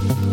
Mm-hmm.